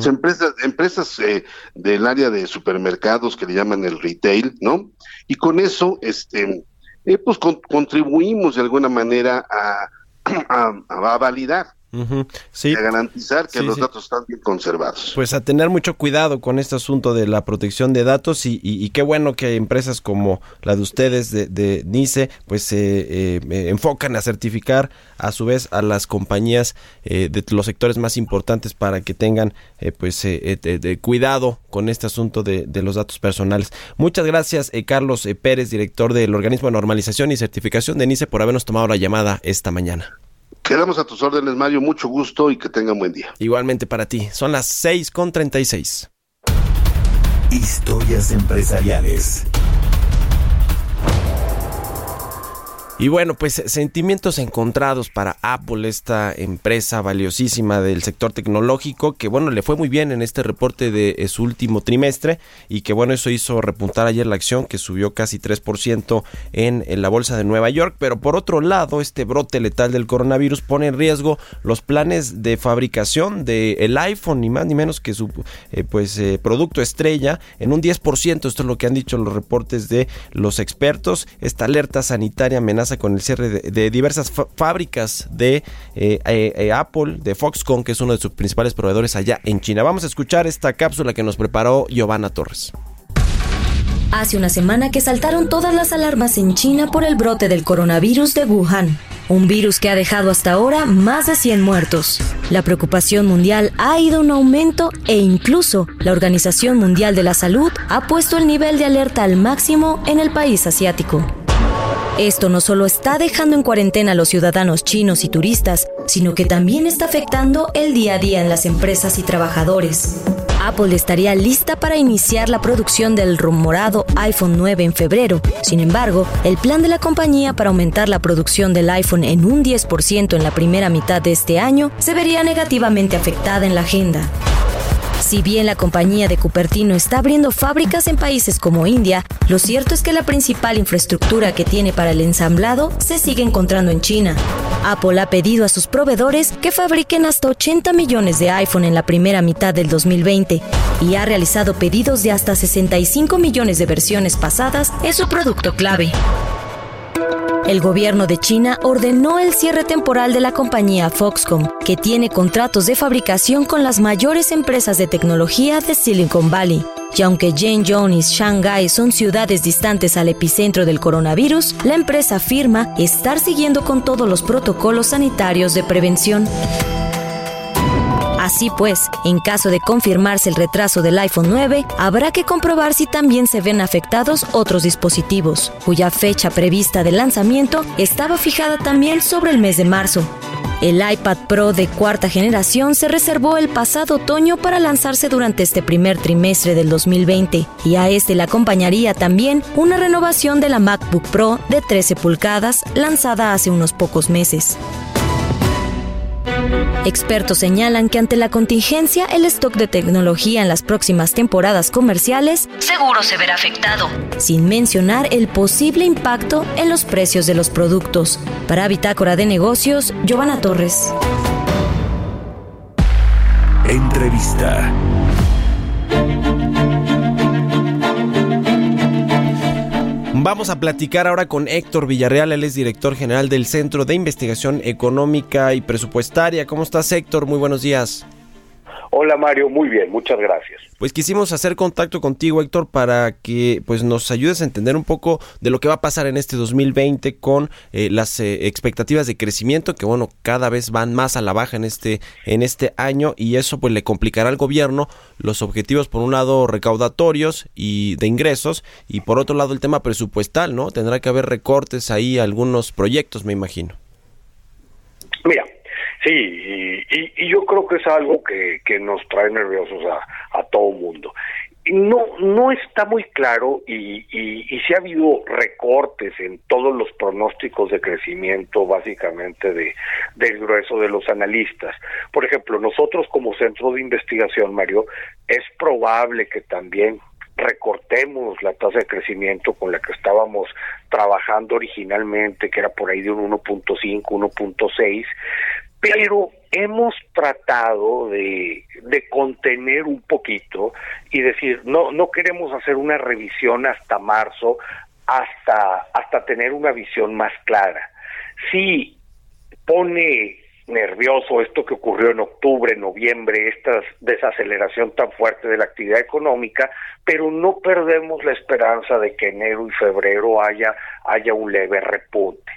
G: empresas, empresas eh, del área de supermercados que le llaman el retail, ¿no? Y con eso, este, eh, pues con- contribuimos de alguna manera a, a validar,
A: Ujú, Sí.
G: a garantizar que
A: Sí,
G: los
A: sí.
G: datos están bien conservados.
A: Pues a tener mucho cuidado con este asunto de la protección de datos y, y- y qué bueno que empresas como la de ustedes de, de NICE pues se eh, eh, enfocan a certificar a su vez a las compañías eh, de los sectores más importantes para que tengan eh, pues eh, eh, de- de cuidado con este asunto de, de los datos personales. Muchas gracias eh, Carlos eh, Pérez, director del organismo de normalización y certificación de NICE por habernos tomado la llamada esta mañana.
G: Quedamos a tus órdenes, Mario. Mucho gusto y que tengan buen día.
A: Igualmente para ti. Son las 6 con 36.
B: Historias empresariales.
A: Y bueno, pues sentimientos encontrados para Apple, esta empresa valiosísima del sector tecnológico, que bueno, le fue muy bien en este reporte de eh, su último trimestre y que bueno, eso hizo repuntar ayer la acción que subió casi 3% en, en la bolsa de Nueva York, pero por otro lado, este brote letal del coronavirus pone en riesgo los planes de fabricación del iPhone, ni más ni menos que su eh, pues eh, producto estrella en un 10%, esto es lo que han dicho los reportes de los expertos, esta alerta sanitaria amenaza con el cierre de, diversas fábricas de eh, eh, eh, Apple, de Foxconn, que es uno de sus principales proveedores allá en China. Vamos a escuchar esta cápsula que nos preparó Giovanna Torres.
H: Hace una semana que saltaron todas las alarmas en China por el brote del coronavirus de Wuhan, un virus que ha dejado hasta ahora más de 100 muertos. La preocupación mundial ha ido en aumento e incluso la Organización Mundial de la Salud ha puesto el nivel de alerta al máximo en el país asiático. Esto no solo está dejando en cuarentena a los ciudadanos chinos y turistas, sino que también está afectando el día a día en las empresas y trabajadores. Apple estaría lista para iniciar la producción del rumorado iPhone 9 en febrero. Sin embargo, el plan de la compañía para aumentar la producción del iPhone en un 10% en la primera mitad de este año se vería negativamente afectada en la agenda. Si bien la compañía de Cupertino está abriendo fábricas en países como India, lo cierto es que la principal infraestructura que tiene para el ensamblado se sigue encontrando en China. Apple ha pedido a sus proveedores que fabriquen hasta 80 millones de iPhone en la primera mitad del 2020 y ha realizado pedidos de hasta 65 millones de versiones pasadas en su producto clave. El gobierno de China ordenó el cierre temporal de la compañía Foxconn, que tiene contratos de fabricación con las mayores empresas de tecnología de Silicon Valley. Y aunque Zhengzhou y Shanghai son ciudades distantes al epicentro del coronavirus, la empresa afirma estar siguiendo con todos los protocolos sanitarios de prevención. Así pues, en caso de confirmarse el retraso del iPhone 9, habrá que comprobar si también se ven afectados otros dispositivos, cuya fecha prevista de lanzamiento estaba fijada también sobre el mes de marzo. El iPad Pro de cuarta generación se reservó el pasado otoño para lanzarse durante este primer trimestre del 2020 y a este le acompañaría también una renovación de la MacBook Pro de 13 pulgadas lanzada hace unos pocos meses. Expertos señalan que ante la contingencia el stock de tecnología en las próximas temporadas comerciales seguro se verá afectado, sin mencionar el posible impacto en los precios de los productos. Para Bitácora de Negocios, Giovanna Torres.
B: Entrevista.
A: Vamos a platicar ahora con Héctor Villarreal, él es director general del Centro de Investigación Económica y Presupuestaria. ¿Cómo estás, Héctor? Muy buenos días.
I: Hola Mario, muy bien, muchas gracias.
A: Pues quisimos hacer contacto contigo, Héctor, para que pues nos ayudes a entender un poco de lo que va a pasar en este 2020 con eh, las eh, expectativas de crecimiento que bueno, cada vez van más a la baja en este en este año y eso pues le complicará al gobierno los objetivos por un lado recaudatorios y de ingresos y por otro lado el tema presupuestal, ¿no? Tendrá que haber recortes ahí algunos proyectos, me imagino.
I: Mira, sí, y, y- yo creo que es algo que, que nos trae nerviosos a, a todo mundo. No, no está muy claro y, y, y sí ha habido recortes en todos los pronósticos de crecimiento básicamente de, del grueso de los analistas. Por ejemplo, nosotros como centro de investigación, Mario, es probable que también recortemos la tasa de crecimiento con la que estábamos trabajando originalmente, que era por ahí de un 1.5, 1.6, pero hemos tratado de, de contener un poquito y decir, no, no queremos hacer una revisión hasta marzo, hasta, hasta tener una visión más clara. Sí pone nervioso esto que ocurrió en octubre, noviembre, esta desaceleración tan fuerte de la actividad económica, pero no perdemos la esperanza de que enero y febrero haya, haya un leve repunte.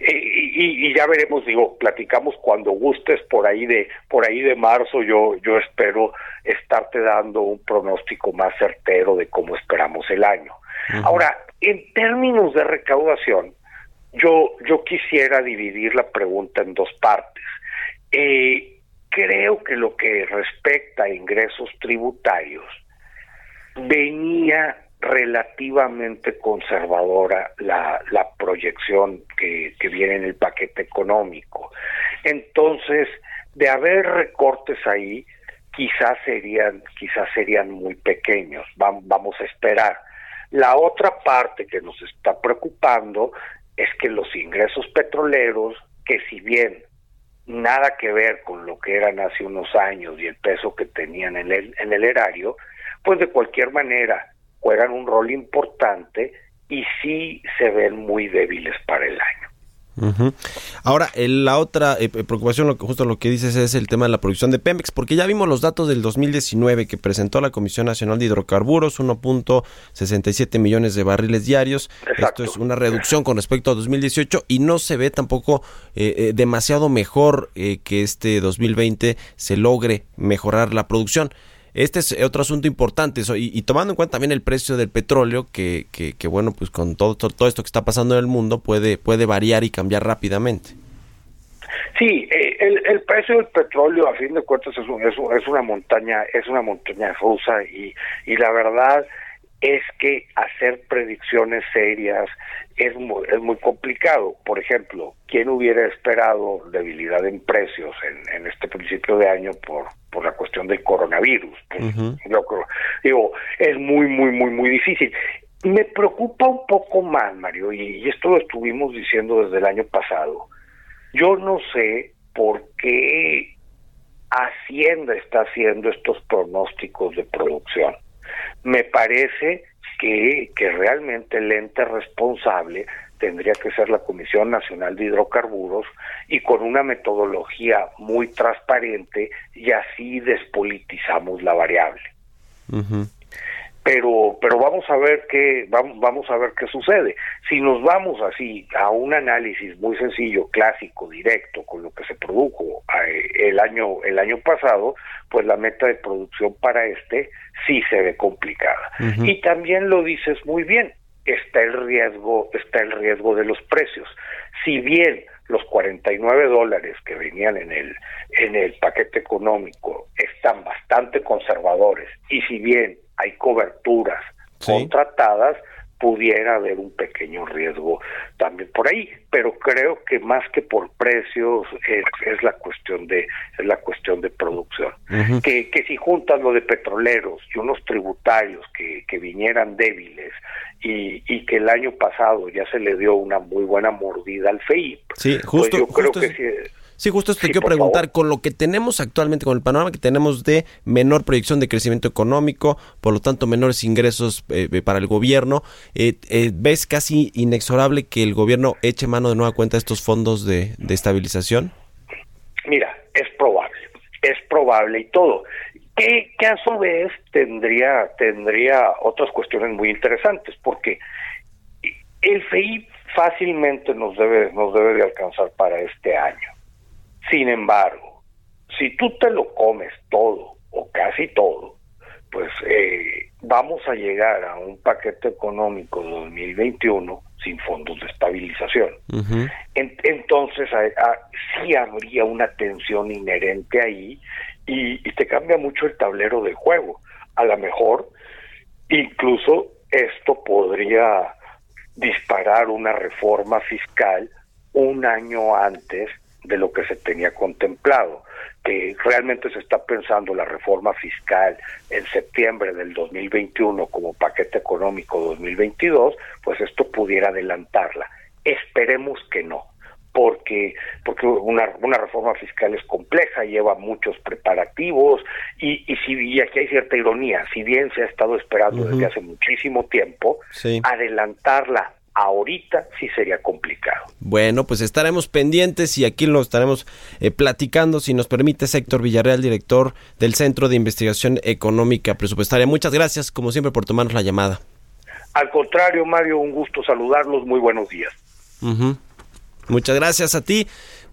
I: Eh, y, y ya veremos, digo, platicamos cuando gustes por ahí de por ahí de marzo. Yo yo espero estarte dando un pronóstico más certero de cómo esperamos el año. Ahora, en términos de recaudación, yo yo quisiera dividir la pregunta en dos partes. Eh, creo que lo que respecta a ingresos tributarios venía relativamente conservadora la, la proyección que, que viene en el paquete económico. Entonces, de haber recortes ahí, quizás serían, quizás serían muy pequeños. Vam- vamos a esperar. La otra parte que nos está preocupando es que los ingresos petroleros, que si bien nada que ver con lo que eran hace unos años y el peso que tenían en el, en el erario, pues de cualquier manera juegan un rol importante y sí se ven muy débiles para el año.
A: Ujú. Ahora, el- la otra eh, preocupación, lo que, justo lo que dices, es el tema de la producción de Pemex, porque ya vimos los datos del 2019 que presentó la Comisión Nacional de Hidrocarburos, 1.67 millones de barriles diarios. Esto es una reducción con respecto a 2018 y no se ve tampoco eh, eh, demasiado mejor eh, que este 2020 se logre mejorar la producción. Este es otro asunto importante y, tomando en cuenta también el precio del petróleo, que, que, que, bueno, pues con todo, todo, esto que está pasando en el mundo puede, puede variar y cambiar rápidamente.
I: Sí, eh, el, precio del petróleo a fin de cuentas es, un- es una montaña, es una montaña rusa y, y la verdad es que hacer predicciones serias es muy, es muy complicado. Por ejemplo, ¿quién hubiera esperado debilidad en precios en, en este principio de año por, por la cuestión del coronavirus? Pues, digo, es muy, muy, muy, muy difícil. Me preocupa un poco más, Mario, y, y esto lo estuvimos diciendo desde el año pasado. Yo no sé por qué Hacienda está haciendo estos pronósticos de producción. Me parece que, que realmente el ente responsable tendría que ser la Comisión Nacional de Hidrocarburos y con una metodología muy transparente y así despolitizamos la variable pero pero vamos a ver qué vamos vamos a ver qué sucede. Si nos vamos así a un análisis muy sencillo clásico directo con lo que se produjo eh, el año el año pasado pues la meta de producción para este sí se ve complicada. Y también lo dices muy bien está el riesgo está el riesgo de los precios. Si bien los 49 dólares que venían en el en el paquete económico están bastante conservadores y si bien hay coberturas contratadas pudiera haber un pequeño riesgo también por ahí. Pero creo que más que por precios es, es la cuestión de es la cuestión de producción. Que, que si juntas lo de petroleros y unos tributarios que, que vinieran débiles y, y que el año pasado ya se le dio una muy buena mordida al FEIP
A: Sí,
I: pues
A: justo,
I: yo creo
A: justo
I: que
A: es-
I: sí
A: Sí, justo esto te quiero preguntar, con lo que tenemos actualmente, con el panorama que tenemos de menor proyección de crecimiento económico, por lo tanto menores ingresos eh, eh, para el gobierno, eh, eh, ¿ves casi inexorable que el gobierno eche mano de nueva cuenta a estos fondos de, de estabilización?
I: Mira, es probable, es probable y todo. Que, que a su vez tendría, tendría otras cuestiones muy interesantes, porque el FEI fácilmente nos debe, nos debe de alcanzar para este año. Sin embargo, si tú te lo comes todo o casi todo, pues eh, vamos a llegar a un paquete económico 2021 sin fondos de estabilización. En- entonces a- a- sí habría una tensión inherente ahí y, y te cambia mucho el tablero de juego. A lo mejor incluso esto podría disparar una reforma fiscal un año antes de lo que se tenía contemplado, que realmente se está pensando la reforma fiscal en septiembre del 2021 como paquete económico 2022, pues esto pudiera adelantarla. Esperemos que no, porque porque una, una reforma fiscal es compleja, lleva muchos preparativos y, y, si, y aquí hay cierta ironía, si bien se ha estado esperando desde hace muchísimo tiempo,
A: Sí.
I: adelantarla ahorita sí sería complicado.
A: Bueno, pues estaremos pendientes y aquí lo estaremos eh, platicando, si nos permite, Héctor Villarreal, director del Centro de Investigación Económica Presupuestaria. Muchas gracias, como siempre, por tomarnos la llamada.
I: Al contrario, Mario, un gusto saludarlos, muy buenos días.
A: Muchas gracias a ti.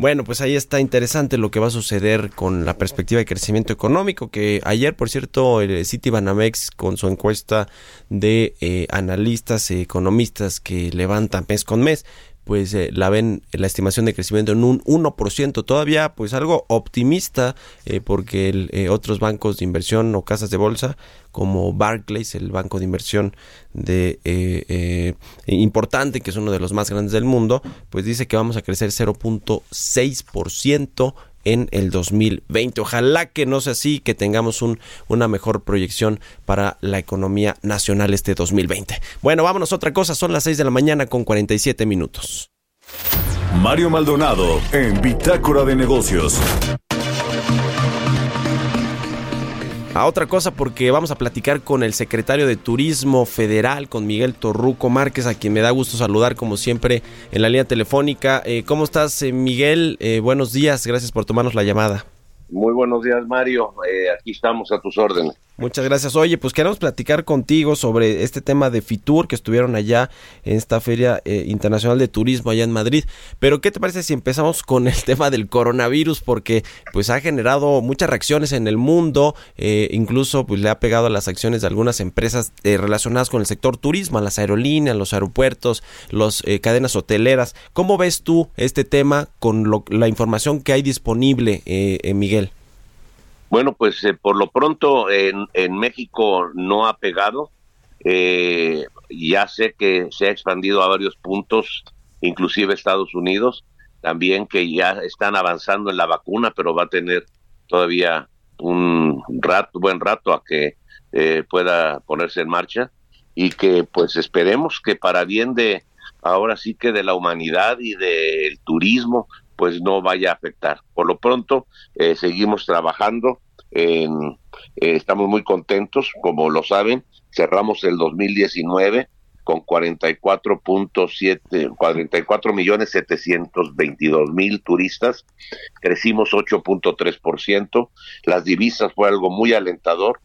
A: Bueno, pues ahí está interesante lo que va a suceder con la perspectiva de crecimiento económico, que ayer, por cierto, el Citibanamex con su encuesta de eh, analistas e economistas que levantan mes con mes, pues eh, la ven la estimación de crecimiento en un 1%, todavía pues algo optimista, eh, porque el, eh, otros bancos de inversión o casas de bolsa como Barclays, el banco de inversión de importante, que es uno de los más grandes del mundo, pues dice que vamos a crecer 0.6% en el 2020. Ojalá que no sea así, que tengamos un, una mejor proyección para la economía nacional este 2020. Bueno, vámonos a otra cosa, son las 6 de la mañana con 47 minutos.
B: Mario Maldonado en Bitácora de Negocios.
A: A otra cosa porque vamos a platicar con el secretario de Turismo Federal, con Miguel Torruco Márquez, a quien me da gusto saludar como siempre en la línea telefónica. Eh, ¿Cómo estás, eh, Miguel? Eh, buenos días, gracias por tomarnos la llamada.
J: Muy buenos días, Mario. Aquí estamos a tus órdenes.
A: Muchas gracias. Oye, pues queremos platicar contigo sobre este tema de Fitur que estuvieron allá en esta Feria eh, Internacional de Turismo allá en Madrid. Pero ¿qué te parece si empezamos con el tema del coronavirus? Porque pues ha generado muchas reacciones en el mundo, eh, incluso pues le ha pegado a las acciones de algunas empresas eh, relacionadas con el sector turismo, a las aerolíneas, los aeropuertos, las cadenas hoteleras. ¿Cómo ves tú este tema con lo- la información que hay disponible, eh, eh, Miguel?
J: Bueno, pues eh, por lo pronto en, en México no ha pegado. Eh, ya sé que se ha expandido a varios puntos, inclusive Estados Unidos, también que ya están avanzando en la vacuna, pero va a tener todavía un rato, buen rato a que eh, pueda ponerse en marcha y que pues esperemos que para bien de ahora sí que de la humanidad y del turismo pues no vaya a afectar. Por lo pronto eh, seguimos trabajando, eh, estamos muy contentos, como lo saben, cerramos el 2019 con 44.7, 44 millones 722 mil turistas, crecimos 8.3%, las divisas fue algo muy alentador,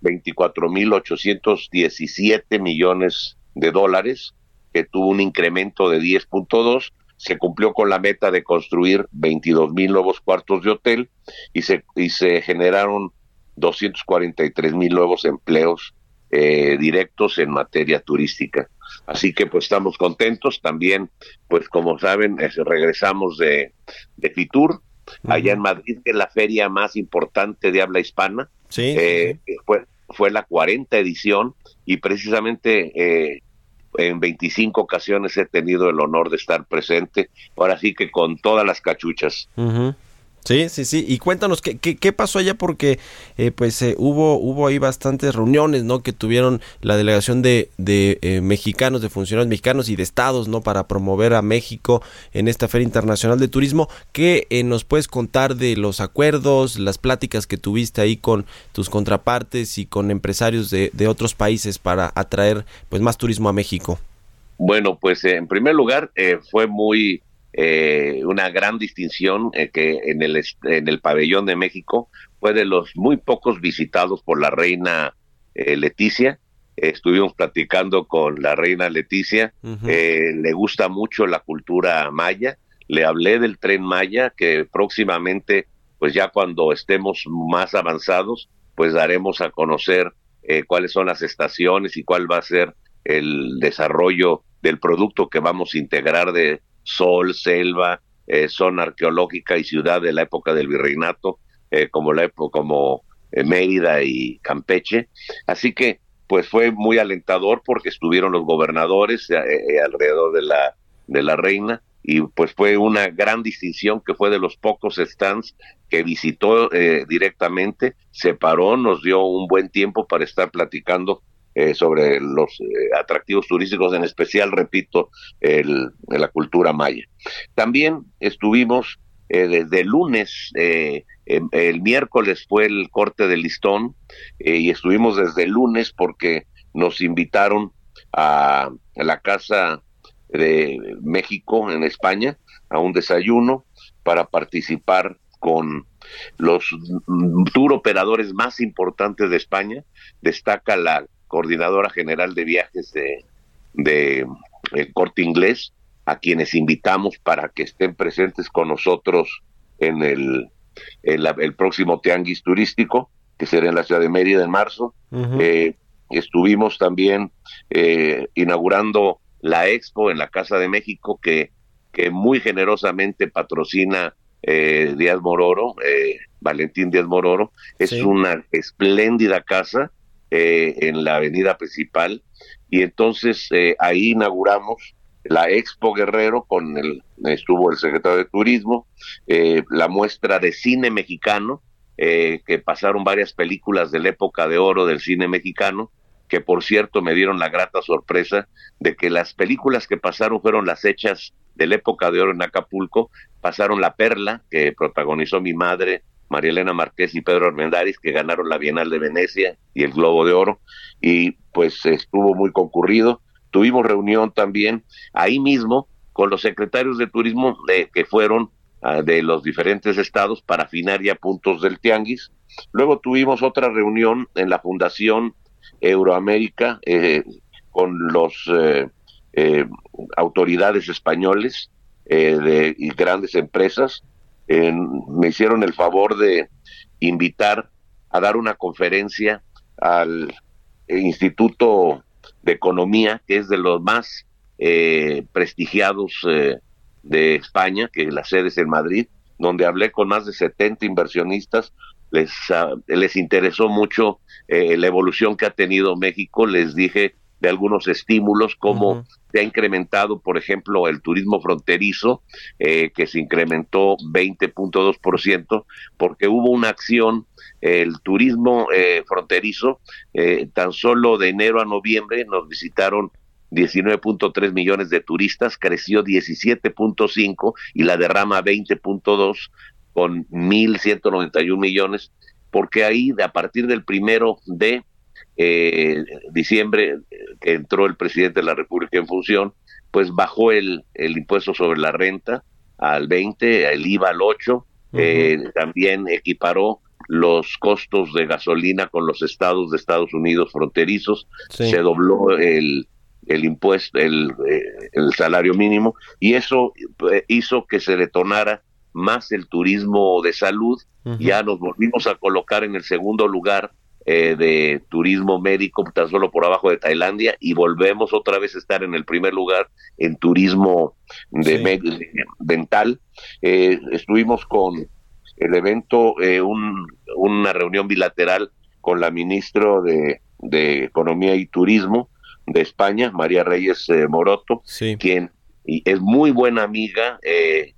J: 24 mil 817 millones de dólares, que tuvo un incremento de 10.2, se cumplió con la meta de construir 22 mil nuevos cuartos de hotel y se, y se generaron 243 mil nuevos empleos eh, directos en materia turística. Así que pues estamos contentos también, pues como saben, es- regresamos de, de Fitur, allá en Madrid, que es la feria más importante de habla hispana.
A: Sí,
J: Eh, Fue, fue la 40 edición y precisamente eh, en 25 ocasiones he tenido el honor de estar presente, ahora sí que con todas las cachuchas.
A: Sí, sí, sí. Y cuéntanos qué, qué, qué pasó allá porque eh, pues eh, hubo hubo ahí bastantes reuniones, ¿no? Que tuvieron la delegación de, de eh, mexicanos, de funcionarios mexicanos y de estados, ¿no? Para promover a México en esta Feria Internacional de Turismo. ¿Qué eh, nos puedes contar de los acuerdos, las pláticas que tuviste ahí con tus contrapartes y con empresarios de, de otros países para atraer pues más turismo a México?
J: Bueno, pues eh, en primer lugar fue muy eh, una gran distinción eh, que en el en el pabellón de México fue de los muy pocos visitados por la reina eh, Leticia. estuvimos platicando con la reina Leticia. Eh, le gusta mucho la cultura maya. Le hablé del tren maya que próximamente, pues ya cuando estemos más avanzados, pues daremos a conocer eh, cuáles son las estaciones y cuál va a ser el desarrollo del producto que vamos a integrar de sol, selva, eh, zona arqueológica y ciudad de la época del virreinato, eh, como la época como eh, Mérida y Campeche. Así que pues fue muy alentador porque estuvieron los gobernadores eh, alrededor de la de la reina y pues fue una gran distinción que fue de los pocos stands que visitó eh, directamente, se paró, nos dio un buen tiempo para estar platicando eh, sobre los eh, atractivos turísticos, en especial, repito, el, la cultura maya. También estuvimos eh, desde lunes, eh, em- el miércoles fue el corte del listón eh, y estuvimos desde lunes porque nos invitaron a, a la casa de México en España a un desayuno para participar con los mm, tour operadores más importantes de España. Destaca la coordinadora general de viajes de, de el Corte Inglés, a quienes invitamos para que estén presentes con nosotros en el, en la- el próximo Tianguis Turístico, que será en la ciudad de Mérida en marzo. Eh, estuvimos también eh, inaugurando la expo en la Casa de México que, que muy generosamente patrocina eh, Díaz Mororo, eh, Valentín Díaz Mororo. Es
K: Sí.
J: una espléndida casa eh, en la avenida principal. Y entonces eh, ahí inauguramos la Expo Guerrero con el estuvo el secretario de Turismo, eh, la muestra de cine mexicano eh, que pasaron varias películas de la época de oro del cine mexicano, que por cierto me dieron la grata sorpresa de que las películas que pasaron fueron las hechas de la época de oro en Acapulco, pasaron La Perla, que protagonizó mi madre, María Elena Márquez y Pedro Armendáriz, que ganaron la Bienal de Venecia y el Globo de Oro, y pues estuvo muy concurrido. Tuvimos reunión también ahí mismo con los secretarios de turismo de, que fueron ah, de los diferentes estados para afinar ya puntos del tianguis. Luego tuvimos otra reunión en la Fundación Euroamérica eh, con los eh, eh, autoridades españoles eh, de y grandes empresas. Eh, me hicieron el favor de invitar a dar una conferencia al Instituto de Economía, que es de los más eh, prestigiados eh, de España, que la sede es en Madrid, donde hablé con más de 70 inversionistas. Les, ah, les interesó mucho eh, la evolución que ha tenido México. Les dije de algunos estímulos, cómo se ha incrementado, por ejemplo, el turismo fronterizo, eh, que se incrementó 20.2%, porque hubo una acción, el turismo eh, fronterizo, eh, tan solo de enero a noviembre nos visitaron 19.3 millones de turistas, creció 17.5 y la derrama 20.2 con 1.191 millones, porque ahí a partir del primero de eh, diciembre eh, que entró el presidente de la República en función, pues bajó el, el impuesto sobre la renta al 20, el IVA al 8, eh, también equiparó los costos de gasolina con los estados de Estados Unidos fronterizos,
A: Sí.
J: se dobló el, el impuesto, el, eh, el salario mínimo, y eso hizo que se detonara más el turismo de salud. Ya nos volvimos a colocar en el segundo lugar eh, de turismo médico tan solo por abajo de Tailandia y volvemos otra vez a estar en el primer lugar en turismo de
A: Sí.
J: dental. Eh, estuvimos con el evento, eh, un- una reunión bilateral con la ministra de, de Economía y Turismo de España, María Reyes eh, Moroto, quien y es muy buena amiga eh,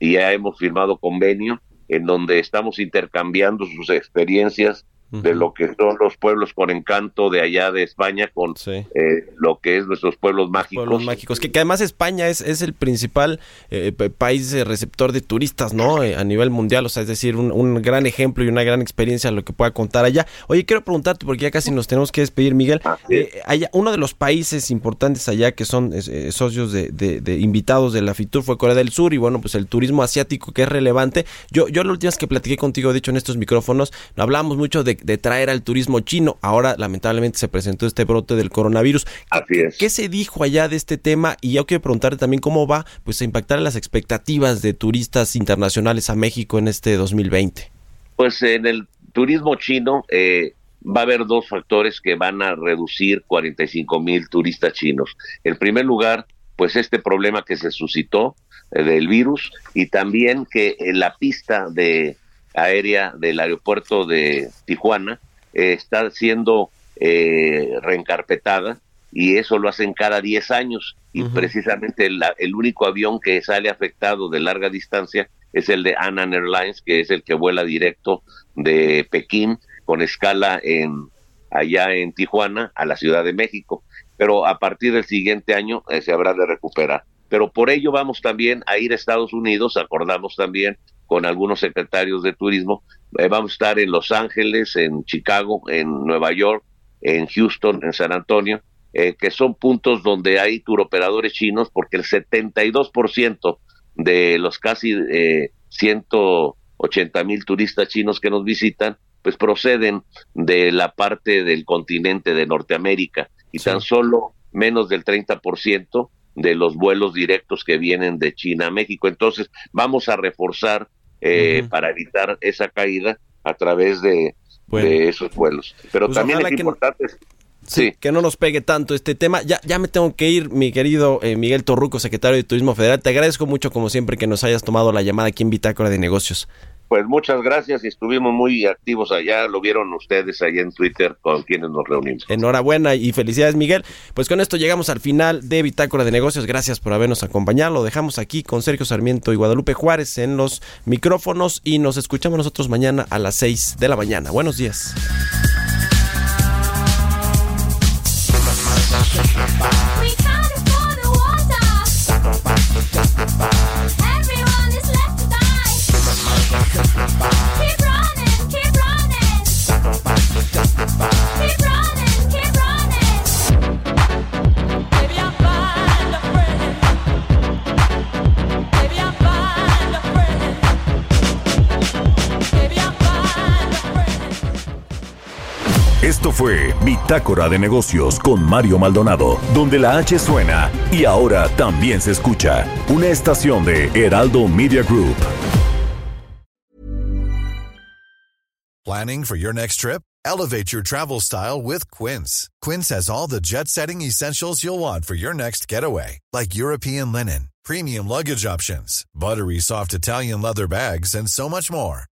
J: y ya hemos firmado convenio en donde estamos intercambiando sus experiencias de lo que son los pueblos con encanto de allá de España con eh, lo que es nuestros pueblos mágicos.
A: Pueblos mágicos, que, que además España es, es el principal eh, pa- país eh, receptor de turistas, ¿no? Eh, a nivel mundial, o sea, es decir, un, un gran ejemplo y una gran experiencia lo que pueda contar allá. Oye, quiero preguntarte, porque ya casi nos tenemos que despedir, Miguel. Eh, allá, uno de los países importantes allá que son eh, socios de, de- de invitados de la FITUR fue Corea del Sur y bueno, pues el turismo asiático que es relevante. Yo, yo la última vez que platiqué contigo, de hecho, en estos micrófonos, hablamos mucho de, de traer al turismo chino. Ahora, lamentablemente, se presentó este brote del coronavirus.
J: Así es.
A: ¿Qué se dijo allá de este tema? Y yo quiero preguntarte también cómo va pues a impactar en las expectativas de turistas internacionales a México en este 2020.
J: Pues en el turismo chino eh, va a haber dos factores que van a reducir 45 mil turistas chinos. En primer lugar, pues este problema que se suscitó eh, del virus y también que en la pista de aérea del aeropuerto de Tijuana eh, está siendo eh, reencarpetada y eso lo hacen cada 10 años y precisamente el, el único avión que sale afectado de larga distancia es el de Anan Airlines, que es el que vuela directo de Pekín con escala en allá en Tijuana a la Ciudad de México. Pero a partir del siguiente año eh, se habrá de recuperar. Pero por ello vamos también a ir a Estados Unidos, acordamos también con algunos secretarios de turismo, eh, vamos a estar en Los Ángeles, en Chicago, en Nueva York, en Houston, en San Antonio, eh, que son puntos donde hay turoperadores chinos, porque el 72% de los casi eh, 180 mil turistas chinos que nos visitan, pues proceden de la parte del continente de Norteamérica. Y tan solo menos del 30% de los vuelos directos que vienen de China a México. Entonces, vamos a reforzar eh, para evitar esa caída a través de,
A: Bueno.
J: de esos vuelos. Pero
A: Pues
J: también es
A: que-
J: importante
A: Sí, que no nos pegue tanto este tema. Ya, ya me tengo que ir, mi querido eh, Miguel Torruco, secretario de Turismo Federal. Te agradezco mucho, como siempre, que nos hayas tomado la llamada aquí en Bitácora de Negocios.
J: Pues muchas gracias y estuvimos muy activos allá, lo vieron ustedes allá en Twitter con quienes nos reunimos.
A: Enhorabuena y felicidades, Miguel. Pues con esto llegamos al final de Bitácora de Negocios. Gracias por habernos acompañado. Lo dejamos aquí con Sergio Sarmiento y Guadalupe Juárez en los micrófonos y nos escuchamos nosotros mañana a las 6 de la mañana. Buenos días.
B: Fue Bitácora de Negocios con Mario Maldonado, donde la H suena y ahora también se escucha. Una estación de Heraldo Media Group.
K: Planning for your next trip? Elevate your travel style with Quince. Quince has all the jet setting essentials you'll want for your next getaway, like European linen, premium luggage options, buttery soft Italian leather bags, and so much more.